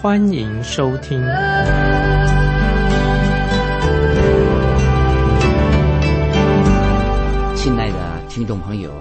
欢迎收听。亲爱的听众朋友，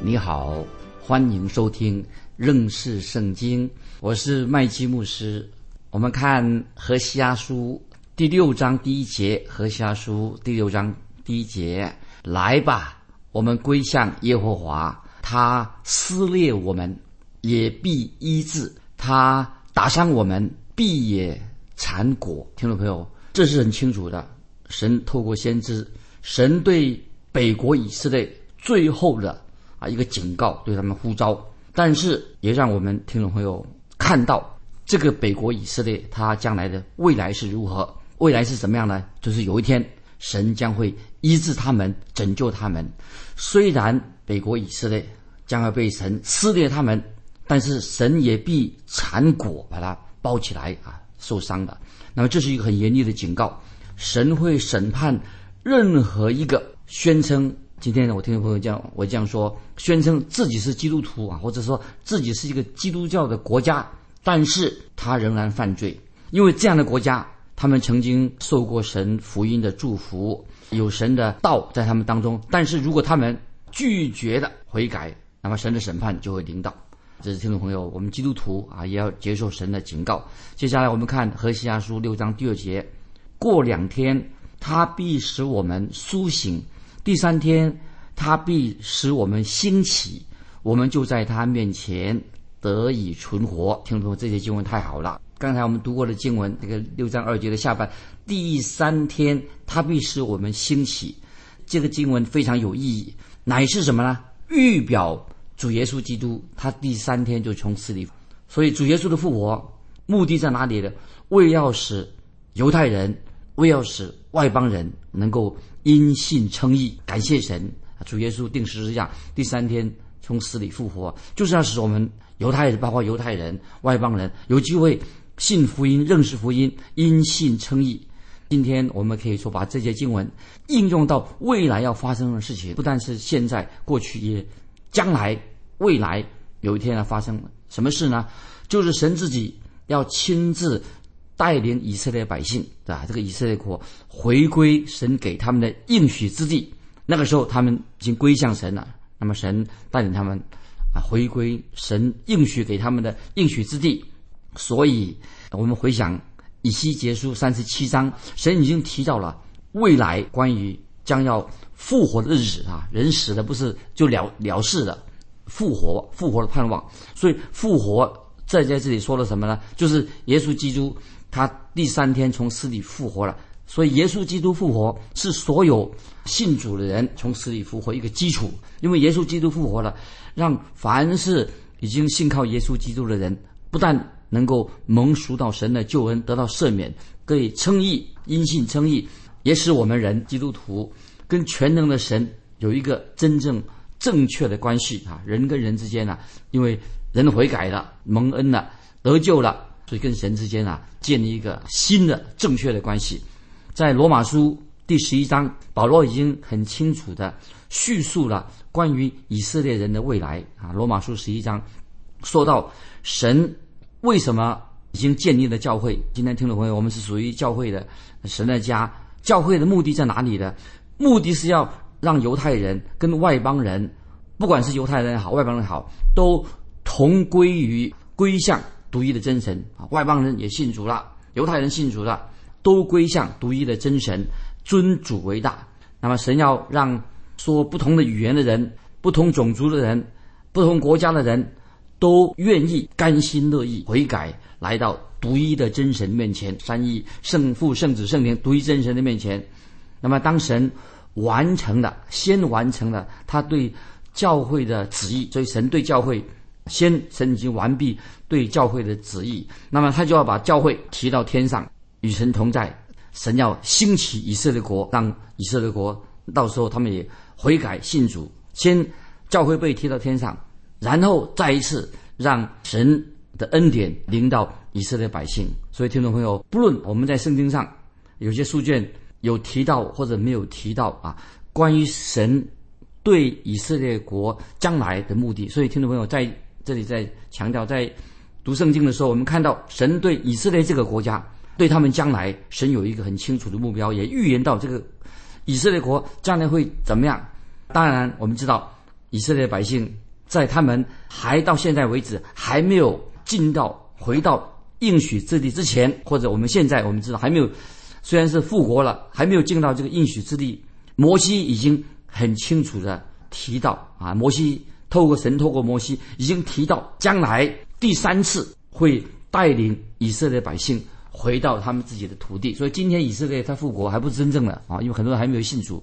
你好，欢迎收听认识圣经，我是麦基牧师。我们看何西阿书第六章第一节，何西阿书第六章第一节。来吧，我们归向耶和华。他撕裂我们，也必医治；他打伤我们，必也残果。听众朋友，这是很清楚的。神透过先知，神对北国以色列最后的啊一个警告，对他们呼召，但是也让我们听众朋友看到这个北国以色列他将来的未来是如何，未来是怎么样呢？就是有一天。神将会医治他们，拯救他们。虽然北国以色列将要被神撕裂他们，但是神也必缠裹把它包起来啊，受伤的。那么这是一个很严厉的警告。神会审判任何一个宣称今天呢我听朋友这样我这样说，宣称自己是基督徒啊，或者说自己是一个基督教的国家，但是他仍然犯罪，因为这样的国家。他们曾经受过神福音的祝福，有神的道在他们当中。但是如果他们拒绝的悔改，那么神的审判就会临到。这是听众朋友，我们基督徒啊也要接受神的警告。接下来我们看何西阿书六章第二节：过两天，他必使我们苏醒；第三天，他必使我们兴起，我们就在他面前得以存活。听众朋友，这些经文太好了。刚才我们读过的经文，这个六章二节的下半，第三天他必使我们兴起。这个经文非常有意义，乃是什么呢？预表主耶稣基督，他第三天就从死里。所以主耶稣的复活目的在哪里呢？为要使犹太人，为要使外邦人能够因信称义，感谢神。主耶稣定时之下，第三天从死里复活，就是要使我们犹太人，包括犹太人、外邦人有机会。信福音，认识福音，因信称义。今天我们可以说把这些经文应用到未来要发生的事情，不但是现在、过去，也将来、未来有一天要发生什么事呢？就是神自己要亲自带领以色列百姓，对吧？这个以色列国回归神给他们的应许之地。那个时候他们已经归向神了，那么神带领他们啊回归神应许给他们的应许之地。所以，我们回想以西结书三十七章，神已经提到了未来关于将要复活的日子啊，人死了不是就了了事的，复活复活的盼望。所以复活在在这里说了什么呢？就是耶稣基督他第三天从死里复活了。所以耶稣基督复活是所有信主的人从死里复活一个基础，因为耶稣基督复活了，让凡是已经信靠耶稣基督的人不但能够蒙赎到神的救恩，得到赦免，可以称义，因信称义，也使我们人基督徒跟全能的神有一个真正正确的关系啊！人跟人之间呢，因为人悔改了，蒙恩了，得救了，所以跟神之间啊，建立一个新的正确的关系。在罗马书第十一章，保罗已经很清楚的叙述了关于以色列人的未来啊。罗马书十一章说到神。为什么已经建立了教会？今天听众朋友，我们是属于教会的神的家。教会的目的在哪里呢？目的是要让犹太人跟外邦人，不管是犹太人也好，外邦人也好，都同归于归向独一的真神啊。外邦人也信主了，犹太人信主了，都归向独一的真神，尊主为大。那么神要让说不同的语言的人、不同种族的人、不同国家的人。都愿意甘心乐意悔改，来到独一的真神面前，三一圣父、圣子、圣灵独一真神的面前。那么，当神完成了，先完成了他对教会的旨意，所以神对教会先神已经完毕对教会的旨意。那么，他就要把教会提到天上，与神同在，神要兴起以色列国，让以色列国到时候他们也悔改信主，先教会被提到天上，然后再一次让神的恩典临到以色列百姓。所以，听众朋友，不论我们在圣经上有些书卷有提到或者没有提到啊，关于神对以色列国将来的目的，所以听众朋友在这里在强调，在读圣经的时候，我们看到神对以色列这个国家，对他们将来，神有一个很清楚的目标，也预言到这个以色列国将来会怎么样。当然，我们知道以色列百姓在他们还到现在为止还没有进到回到应许之地之前，或者我们现在我们知道还没有，虽然是复国了，还没有进到这个应许之地，摩西已经很清楚的提到啊，摩西透过神透过摩西已经提到将来第三次会带领以色列百姓回到他们自己的土地，所以今天以色列他复国还不是真正的啊，因为很多人还没有信主，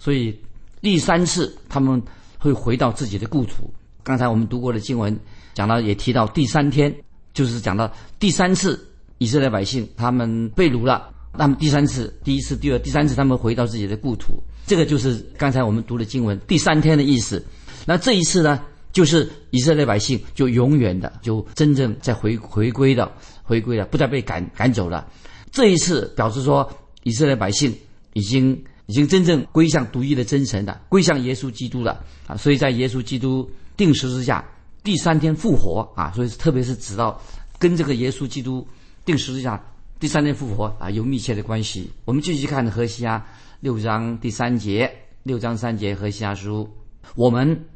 所以第三次他们会回到自己的故土。刚才我们读过的经文讲到，也提到第三天，就是讲到第三次以色列百姓他们被掳了，那么第三次，第一次、第二、第三次他们回到自己的故土，这个就是刚才我们读的经文第三天的意思。那这一次呢，就是以色列百姓就永远的就真正在回回归的回归了，不再被赶赶走了。这一次表示说，以色列百姓已经已经真正归向独一的真神的，归向耶稣基督了啊！所以在耶稣基督定十字架第三天复活啊，所以特别是指到跟这个耶稣基督定十字架第三天复活啊有密切的关系。我们继续看何西阿六章第三节，六章三节何西阿书，我们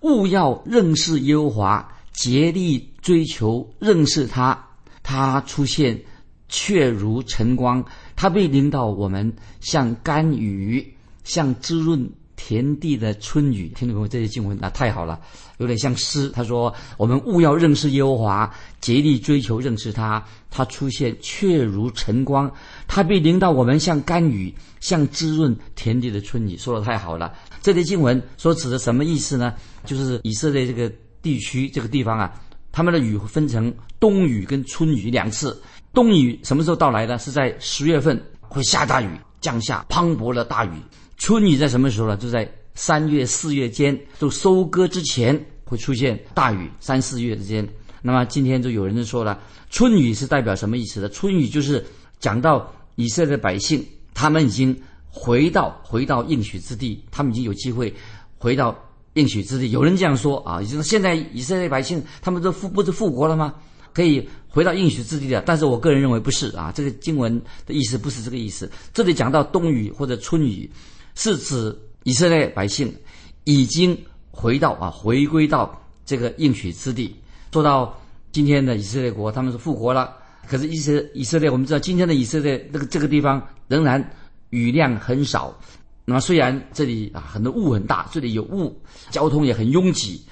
务要认识耶和华，竭力追求认识他。他出现，却如晨光；他被领导我们，像甘雨，像滋润田地的春雨。听懂没有？这些经文那太好了，有点像诗。他说：“我们务要认识耶和华，竭力追求认识他。他出现，却如晨光；他被领导我们，像甘雨，像滋润田地的春雨。”说的太好了。这些经文所指的什么意思呢？就是以色列这个地区这个地方啊。他们的雨分成冬雨跟春雨两次。冬雨什么时候到来呢？是在十月份会下大雨，降下磅礴的大雨。春雨在什么时候呢？就在三月、四月间，就收割之前会出现大雨。三四月之间，那么今天就有人就说了，春雨是代表什么意思的？春雨就是讲到以色列百姓，他们已经回到回到应许之地，他们已经有机会回到。应许之地，有人这样说啊，就是现在以色列百姓他们都复不是复国了吗？可以回到应许之地的。但是我个人认为不是啊，这个经文的意思不是这个意思。这里讲到冬雨或者春雨，是指以色列百姓已经回到啊，回归到这个应许之地。做到今天的以色列国，他们是复活了，可是以色以色列，我们知道今天的以色列这个这个地方仍然雨量很少。那么虽然这里啊很多雾很大，这里有雾，交通也很拥挤，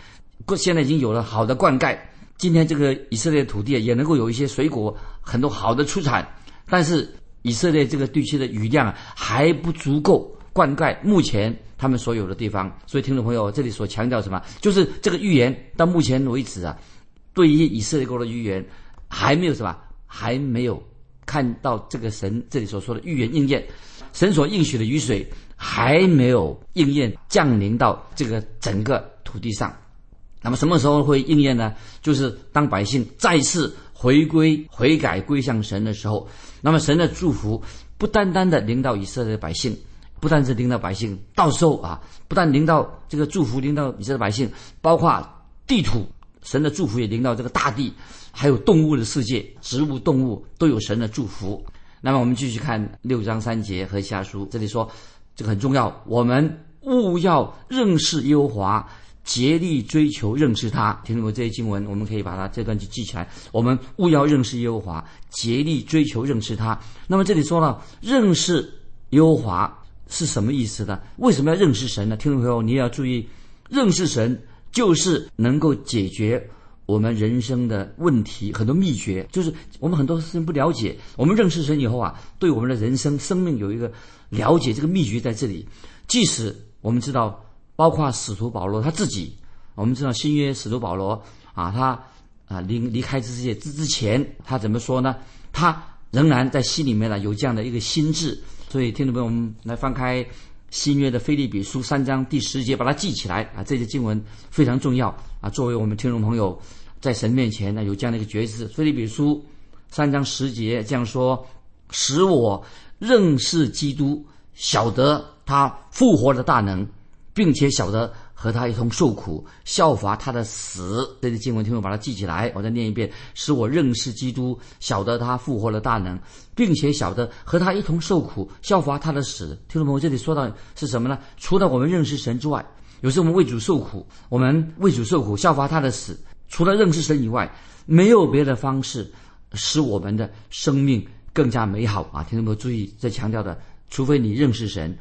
过现在已经有了好的灌溉，今天这个以色列土地也能够有一些水果，很多好的出产，但是以色列这个地区的雨量还不足够灌溉目前他们所有的地方，所以听众朋友这里所强调什么，就是这个预言到目前为止啊，对于以色列国的预言还没有什么，还没有看到这个神这里所说的预言应验，神所应许的雨水。还没有应验降临到这个整个土地上，那么什么时候会应验呢？就是当百姓再次回归、悔改、归向神的时候，那么神的祝福不单单的临到以色列百姓，不但是领到百姓，到时候啊，不但领到这个祝福领到以色列百姓，包括地土，神的祝福也领到这个大地，还有动物的世界，植物、动物都有神的祝福。那么我们继续看六章三节和下书，这里说。这个很重要，我们务要认识耶和华，竭力追求认识他。听懂没？这些经文，我们可以把它这段就记起来。我们务要认识耶和华，竭力追求认识他。那么这里说了，认识耶和华是什么意思呢？为什么要认识神呢？听众朋友，你也要注意，认识神就是能够解决我们人生的问题，很多秘诀就是我们很多事情不了解。我们认识神以后啊，对我们的人生、生命有一个。了解这个秘诀在这里，即使我们知道，包括使徒保罗他自己，我们知道新约使徒保罗啊，他啊离离开这世界之之前，他怎么说呢？他仍然在心里面呢有这样的一个心智。所以，听众朋友，们来翻开新约的菲利比书三章第十节，把它记起来啊！这些经文非常重要啊！作为我们听众朋友在神面前呢有这样的一个角色。菲利比书三章十节这样说：“使我认识基督，晓得他复活的大能，并且晓得。”和他一同受苦，效法他的死。这些经文，听我把它记起来，我再念一遍：使我认识基督，晓得他复活的大能，并且晓得和他一同受苦，效法他的死。听众朋友，这里说到是什么呢？除了我们认识神之外，有时候我们为主受苦，我们为主受苦，效法他的死。除了认识神以外，没有别的方式使我们的生命更加美好啊！听众朋友注意，这强调的，除非你认识神。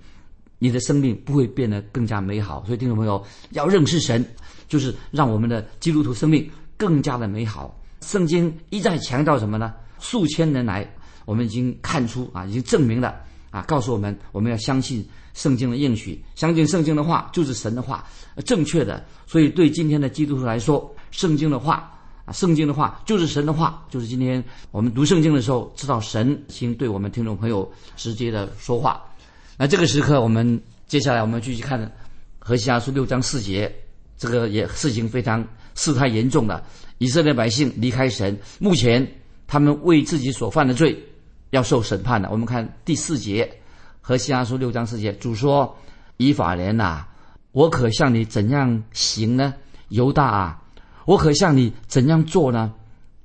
你的生命不会变得更加美好，所以听众朋友要认识神，就是让我们的基督徒生命更加的美好。圣经一再强调什么呢？数千年来，我们已经看出啊，已经证明了啊，告诉我们我们要相信圣经的应许，相信圣经的话就是神的话，正确的。所以对今天的基督徒来说，圣经的话啊，圣经的话就是神的话，就是今天我们读圣经的时候，知道神已经对我们听众朋友直接的说话。那这个时刻，我们接下来我们继续看《何西阿书》六章四节，这个也事情非常事态严重了。以色列百姓离开神，目前他们为自己所犯的罪要受审判了。我们看第四节，《何西阿书》六章四节，主说：“以法莲呐，我可向你怎样行呢？犹大啊，我可向你怎样做呢？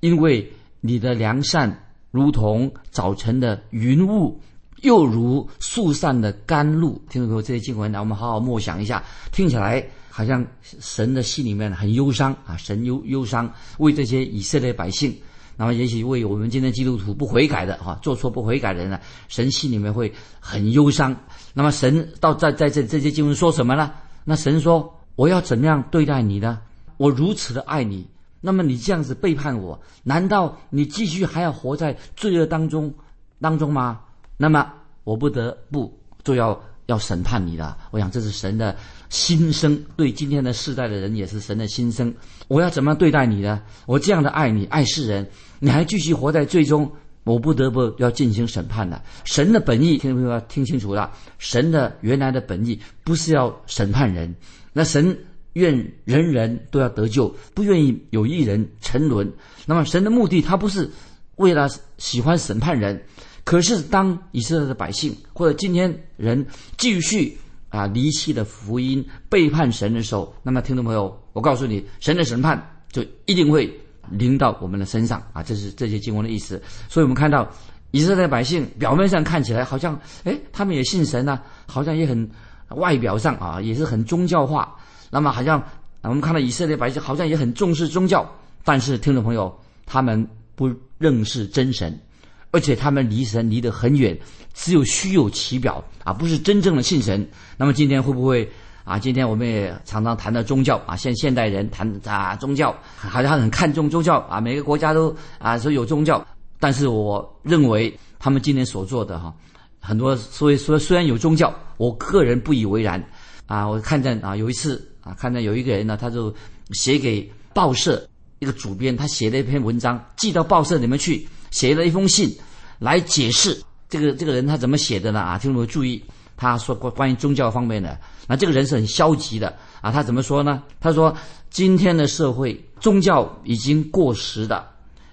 因为你的良善如同早晨的云雾。”又如树上的甘露，听众朋友，这些经文，来我们好好默想一下。听起来好像神的心里面很忧伤啊，神忧忧伤为这些以色列百姓，那么也许为我们今天基督徒不悔改的哈，做错不悔改的人呢，神心里面会很忧伤。那么神到在在这这些经文说什么呢？那神说：“我要怎样对待你呢？我如此的爱你，那么你这样子背叛我，难道你继续还要活在罪恶当中当中吗？”那么我不得不就要要审判你了。我想这是神的心声，对今天的世代的人也是神的心声。我要怎么对待你呢？我这样的爱你，爱世人，你还继续活在最终，我不得不要进行审判了。神的本意，听众朋友听清楚了。神的原来的本意不是要审判人，那神愿人人都要得救，不愿意有一人沉沦。那么神的目的，他不是为了喜欢审判人。可是，当以色列的百姓或者今天人继续啊离弃了福音、背叛神的时候，那么听众朋友，我告诉你，神的审判就一定会临到我们的身上啊！这是这些经文的意思。所以我们看到以色列百姓表面上看起来好像，哎，他们也信神呢，好像也很外表上啊也是很宗教化。那么好像我们看到以色列百姓好像也很重视宗教，但是听众朋友，他们不认识真神。而且他们离神离得很远，只有虚有其表啊，不是真正的信神。那么今天会不会啊？今天我们也常常谈到宗教啊，现现代人谈啊宗教，好像很看重宗教啊，每个国家都啊说有宗教。但是我认为他们今天所做的哈，很多所以说虽然有宗教，我个人不以为然啊。我看见啊有一次啊，看见有一个人呢，他就写给报社一个主编，他写了一篇文章寄到报社里面去。写了一封信，来解释这个这个人他怎么写的呢？啊，听众们注意，他说关关于宗教方面的，那这个人是很消极的啊。他怎么说呢？他说今天的社会宗教已经过时的，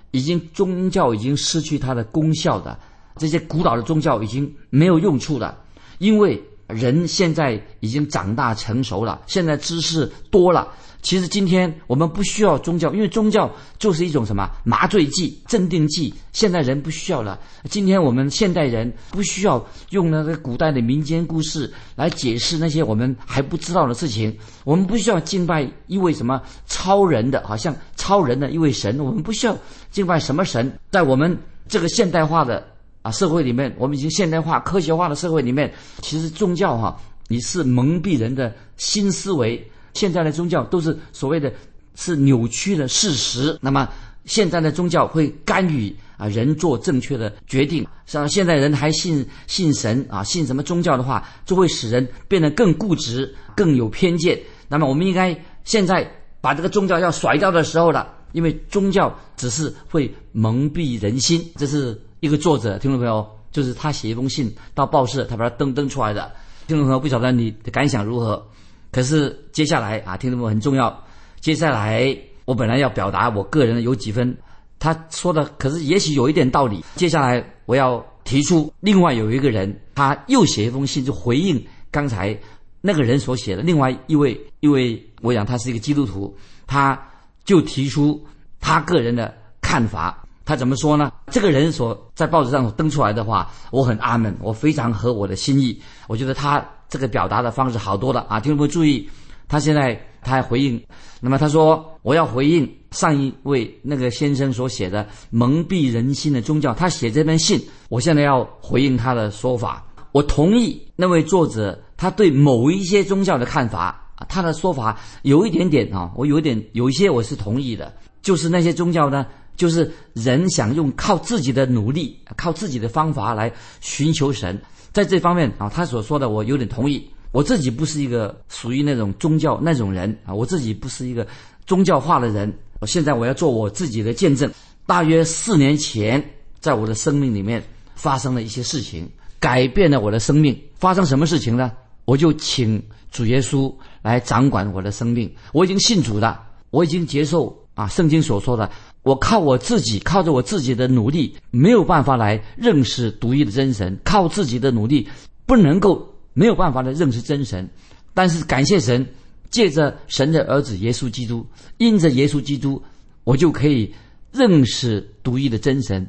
已经宗教已经失去它的功效的，这些古老的宗教已经没有用处了，因为人现在已经长大成熟了，现在知识多了。其实今天我们不需要宗教，因为宗教就是一种什么麻醉剂、镇定剂。现代人不需要了。今天我们现代人不需要用那个古代的民间故事来解释那些我们还不知道的事情。我们不需要敬拜一位什么超人的，好像超人的一位神。我们不需要敬拜什么神。在我们这个现代化的啊社会里面，我们已经现代化、科学化的社会里面，其实宗教哈，你是蒙蔽人的新思维。现在的宗教都是所谓的，是扭曲的事实。那么现在的宗教会干预啊人做正确的决定。像现在人还信信神啊，信什么宗教的话，就会使人变得更固执、更有偏见。那么我们应该现在把这个宗教要甩掉的时候了，因为宗教只是会蒙蔽人心。这是一个作者，听众朋友，就是他写一封信到报社，他把它登登出来的。听众朋友，不晓得你的感想如何？可是接下来啊，听众朋友很重要。接下来我本来要表达我个人有几分，他说的可是也许有一点道理。接下来我要提出，另外有一个人，他又写一封信，就回应刚才那个人所写的。另外一位，一位，我想他是一个基督徒，他就提出他个人的看法。他怎么说呢？这个人所在报纸上登出来的话，我很阿门，我非常合我的心意。我觉得他这个表达的方式好多了啊！听众朋友注意，他现在他还回应，那么他说我要回应上一位那个先生所写的蒙蔽人心的宗教。他写这封信，我现在要回应他的说法。我同意那位作者他对某一些宗教的看法，他的说法有一点点啊，我有点有一些我是同意的，就是那些宗教呢。就是人想用靠自己的努力、靠自己的方法来寻求神，在这方面啊，他所说的我有点同意。我自己不是一个属于那种宗教那种人啊，我自己不是一个宗教化的人。我现在我要做我自己的见证。大约四年前，在我的生命里面发生了一些事情，改变了我的生命。发生什么事情呢？我就请主耶稣来掌管我的生命。我已经信主了，我已经接受啊圣经所说的。我靠我自己，靠着我自己的努力，没有办法来认识独一的真神。靠自己的努力，不能够没有办法来认识真神。但是感谢神，借着神的儿子耶稣基督，因着耶稣基督，我就可以认识独一的真神。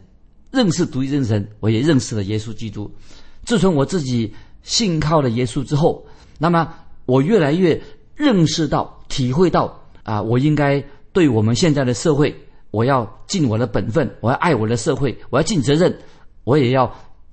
认识独一真神，我也认识了耶稣基督。自从我自己信靠了耶稣之后，那么我越来越认识到、体会到啊，我应该对我们现在的社会。我要尽我的本分，我要爱我的社会，我要尽责任，我也要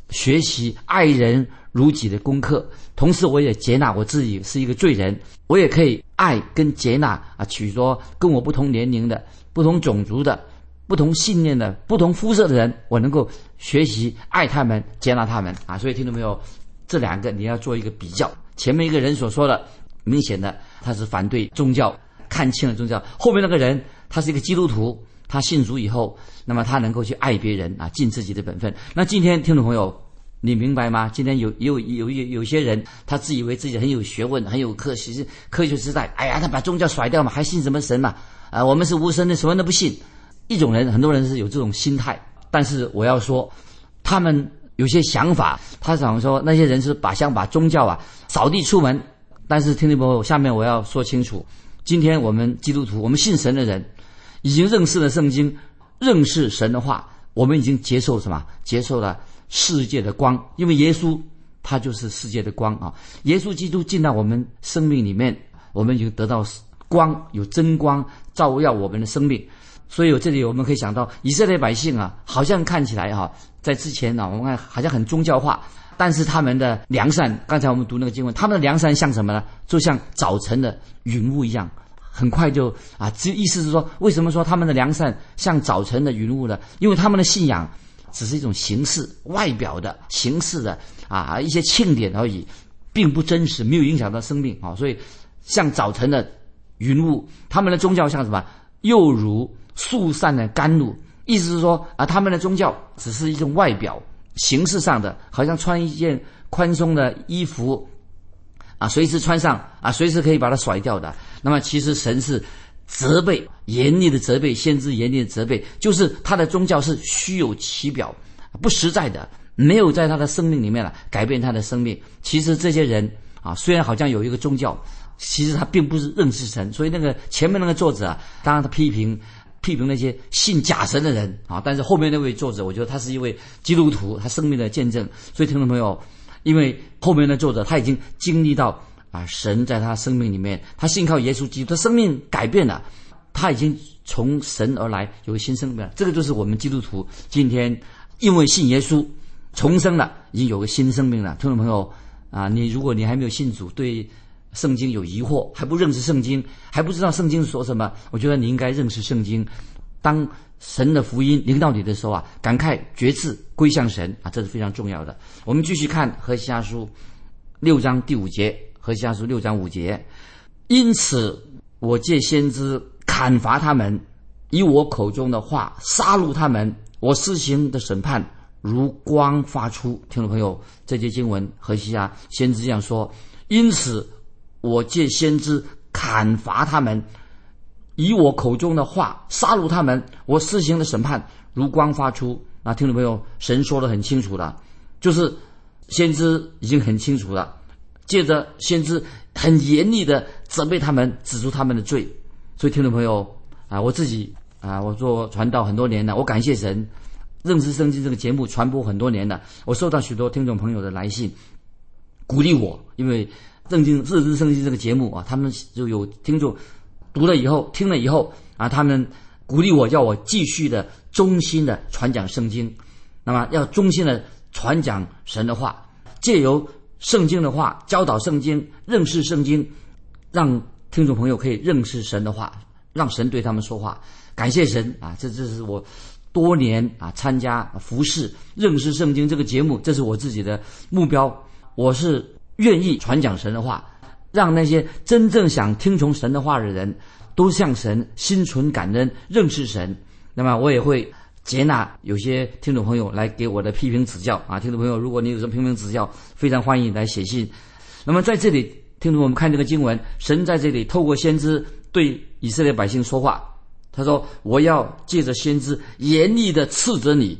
学习爱人如己的功课。同时，我也接纳我自己是一个罪人，我也可以爱跟接纳啊，许多跟我不同年龄的、不同种族的、不同信念的、不同肤色的人，我能够学习爱他们、接纳他们啊。所以，听到没有？这两个你要做一个比较。前面一个人所说的，明显的他是反对宗教，看清了宗教；后面那个人，他是一个基督徒。他信主以后，那么他能够去爱别人啊，尽自己的本分。那今天听众朋友，你明白吗？今天有有有有有些人，他自以为自己很有学问，很有科学科学时代。哎呀，他把宗教甩掉嘛，还信什么神嘛？啊，我们是无神的，什么都不信。一种人，很多人是有这种心态。但是我要说，他们有些想法，他想说那些人是把想把宗教啊扫地出门。但是听众朋友，下面我要说清楚，今天我们基督徒，我们信神的人。已经认识了圣经，认识神的话，我们已经接受什么？接受了世界的光，因为耶稣他就是世界的光啊！耶稣基督进到我们生命里面，我们已经得到光，有真光照耀我们的生命。所以，这里我们可以想到，以色列百姓啊，好像看起来哈，在之前呢，我们看好像很宗教化，但是他们的良善，刚才我们读那个经文，他们的良善像什么呢？就像早晨的云雾一样。很快就啊，这意思是说，为什么说他们的良善像早晨的云雾呢？因为他们的信仰只是一种形式、外表的形式的啊，一些庆典而已，并不真实，没有影响到生命啊。所以像早晨的云雾，他们的宗教像什么？又如肃散的甘露，意思是说啊，他们的宗教只是一种外表形式上的，好像穿一件宽松的衣服啊，随时穿上啊，随时可以把它甩掉的。那么，其实神是责备、严厉的责备，先知严厉的责备，就是他的宗教是虚有其表，不实在的，没有在他的生命里面了改变他的生命。其实这些人啊，虽然好像有一个宗教，其实他并不是认识神。所以那个前面那个作者啊，当然他批评批评那些信假神的人啊，但是后面那位作者，我觉得他是一位基督徒，他生命的见证。所以听众朋友，因为后面的作者他已经经历到。啊，神在他生命里面，他信靠耶稣基督，他生命改变了，他已经从神而来，有个新生命。这个就是我们基督徒今天因为信耶稣重生了，已经有个新生命了。听众朋友啊，你如果你还没有信主，对圣经有疑惑，还不认识圣经，还不知道圣经说什么，我觉得你应该认识圣经。当神的福音临到你的时候啊，感慨决志归向神啊，这是非常重要的。我们继续看何西阿书六章第五节。何西阿书六章五节，因此我借先知砍伐他们，以我口中的话杀戮他们。我施行的审判如光发出。听众朋友，这节经文何西阿先知这样说：因此，我借先知砍伐他们，以我口中的话杀戮他们。我施行的审判如光发出。啊，听众朋友，神说的很清楚了，就是先知已经很清楚了，借着先知很严厉的责备他们，指出他们的罪。所以，听众朋友啊，我自己啊，我做传道很多年了，我感谢神，认识圣经这个节目传播很多年了，我收到许多听众朋友的来信，鼓励我，因为认经认识圣经这个节目啊，他们就有听众读了以后，听了以后啊，他们。鼓励我，叫我继续的忠心的传讲圣经，那么要忠心的传讲神的话，借由圣经的话教导圣经，认识圣经，让听众朋友可以认识神的话，让神对他们说话。感谢神啊！这这是我多年啊参加服侍认识圣经这个节目，这是我自己的目标。我是愿意传讲神的话，让那些真正想听从神的话的人。都向神心存感恩，认识神。那么我也会接纳有些听众朋友来给我的批评指教啊。听众朋友，如果你有什么批评指教，非常欢迎来写信。那么在这里，听众我们看这个经文，神在这里透过先知对以色列百姓说话。他说：“我要借着先知严厉的斥责你。”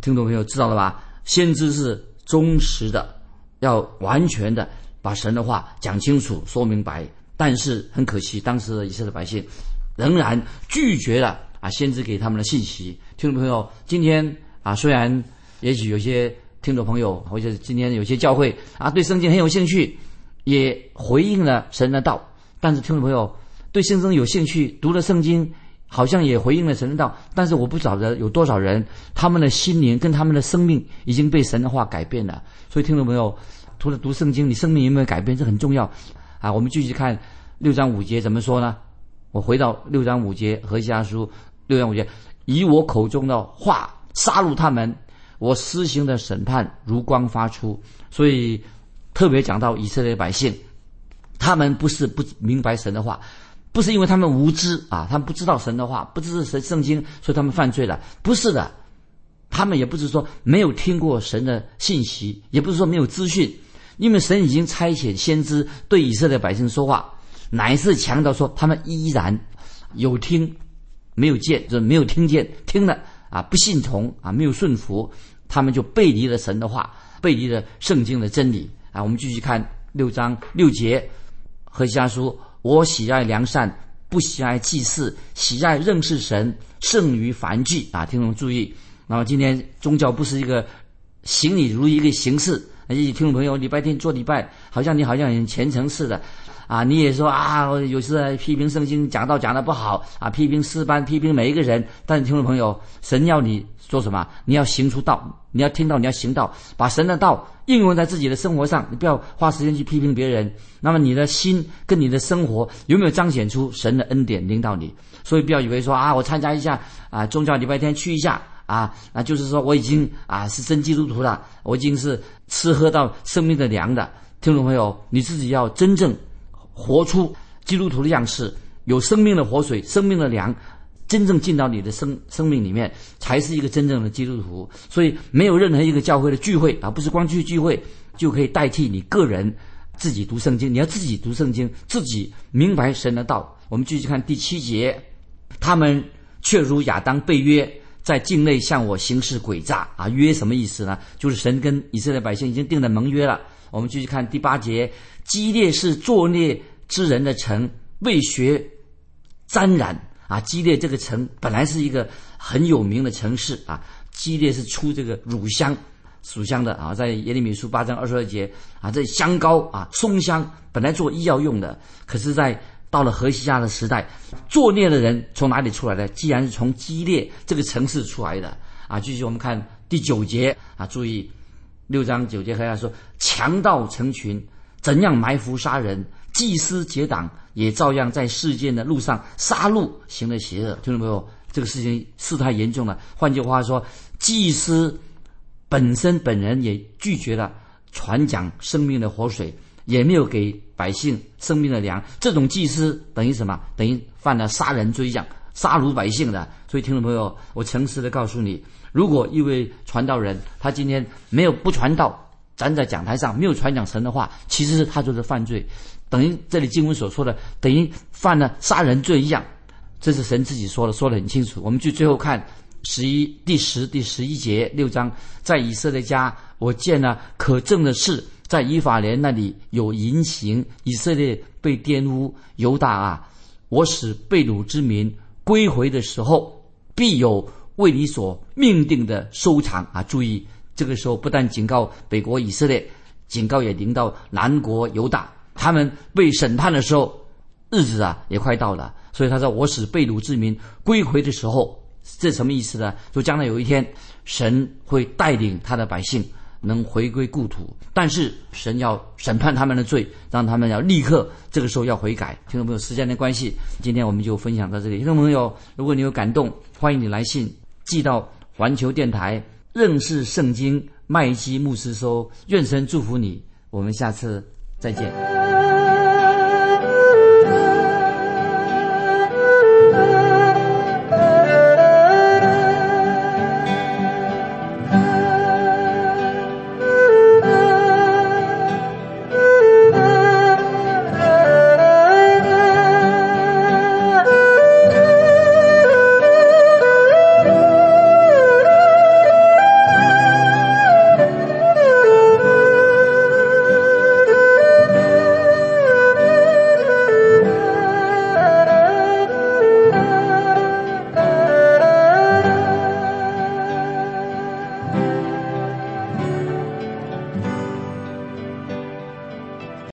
听众朋友知道了吧？先知是忠实的，要完全的把神的话讲清楚、说明白。但是很可惜，当时的以色列百姓仍然拒绝了啊，先知给他们的信息。听众朋友，今天啊，虽然也许有些听众朋友或者今天有些教会啊，对圣经很有兴趣，也回应了神的道，但是听众朋友对圣经有兴趣，读了圣经，好像也回应了神的道，但是我不晓得有多少人，他们的心灵跟他们的生命已经被神的话改变了。所以，听众朋友，除了读圣经，你生命有没有改变？这很重要。啊，我们继续看六章五节怎么说呢？我回到六章五节和家书六章五节，以我口中的话杀戮他们，我施行的审判如光发出。所以特别讲到以色列百姓，他们不是不明白神的话，不是因为他们无知啊，他们不知道神的话，不知道神圣经，所以他们犯罪了。不是的，他们也不是说没有听过神的信息，也不是说没有资讯。因为神已经差遣先知对以色列百姓说话，乃是强调说他们依然有听没有见，就是没有听见听了啊不信从啊没有顺服，他们就背离了神的话，背离了圣经的真理啊。我们继续看六章六节和下书：我喜爱良善，不喜爱祭祀，喜爱认识神胜于凡祭啊。听众注意，那么今天宗教不是一个行礼如一个形式。那些听众朋友，礼拜天做礼拜，好像你好像很虔诚似的，啊，你也说啊，有时批评圣经讲道讲的不好啊，批评诗班，批评每一个人。但是听众朋友，神要你做什么？你要行出道，你要听到，你要行道，把神的道应用在自己的生活上。你不要花时间去批评别人。那么你的心跟你的生活有没有彰显出神的恩典领导你？所以不要以为说啊，我参加一下啊，宗教礼拜天去一下。啊，那就是说我已经啊是真基督徒了，我已经是吃喝到生命的粮的。听众朋友，你自己要真正活出基督徒的样式，有生命的活水、生命的粮，真正进到你的生生命里面，才是一个真正的基督徒。所以，没有任何一个教会的聚会啊，不是光去聚会就可以代替你个人自己读圣经。你要自己读圣经，自己明白神的道。我们继续看第七节，他们却如亚当被约。在境内向我行事诡诈啊！约什么意思呢？就是神跟以色列百姓已经定了盟约了。我们继续看第八节：基列是作孽之人的城，未学沾染啊！基列这个城本来是一个很有名的城市啊，基列是出这个乳香、乳香的啊，在耶利米书八章二十二节啊，这香膏啊，松香本来做医药用的，可是，在到了河西亚的时代，作孽的人从哪里出来的？既然是从基列这个城市出来的啊！继续我们看第九节啊，注意六章九节和下说：强盗成群，怎样埋伏杀人？祭司结党，也照样在世间的路上杀戮，行了邪恶。听众朋友，这个事情事态严重了。换句话说，祭司本身本人也拒绝了传讲生命的活水。也没有给百姓生命的粮，这种祭司等于什么？等于犯了杀人罪一样，杀戮百姓的。所以，听众朋友，我诚实的告诉你，如果一位传道人他今天没有不传道，站在讲台上没有传讲神的话，其实他就是犯罪，等于这里经文所说的，等于犯了杀人罪一样。这是神自己说的，说得很清楚。我们去最后看十一第十第十一节六章，在以色列家，我见了可证的事，在以法莲那里有淫行，以色列被玷污，犹大啊，我使被掳之民归回的时候，必有为你所命定的收场啊！注意，这个时候不但警告北国以色列，警告也临到南国犹大，他们被审判的时候，日子啊也快到了。所以他说：“我使被掳之民归回的时候，这什么意思呢？就将来有一天，神会带领他的百姓能回归故土，但是神要审判他们的罪，让他们要立刻这个时候要悔改。听众朋友，时间的关系，今天我们就分享到这里。听众朋友，如果你有感动，欢迎你来信寄到环球电台认识圣经麦基牧师收。愿神祝福你，我们下次再见。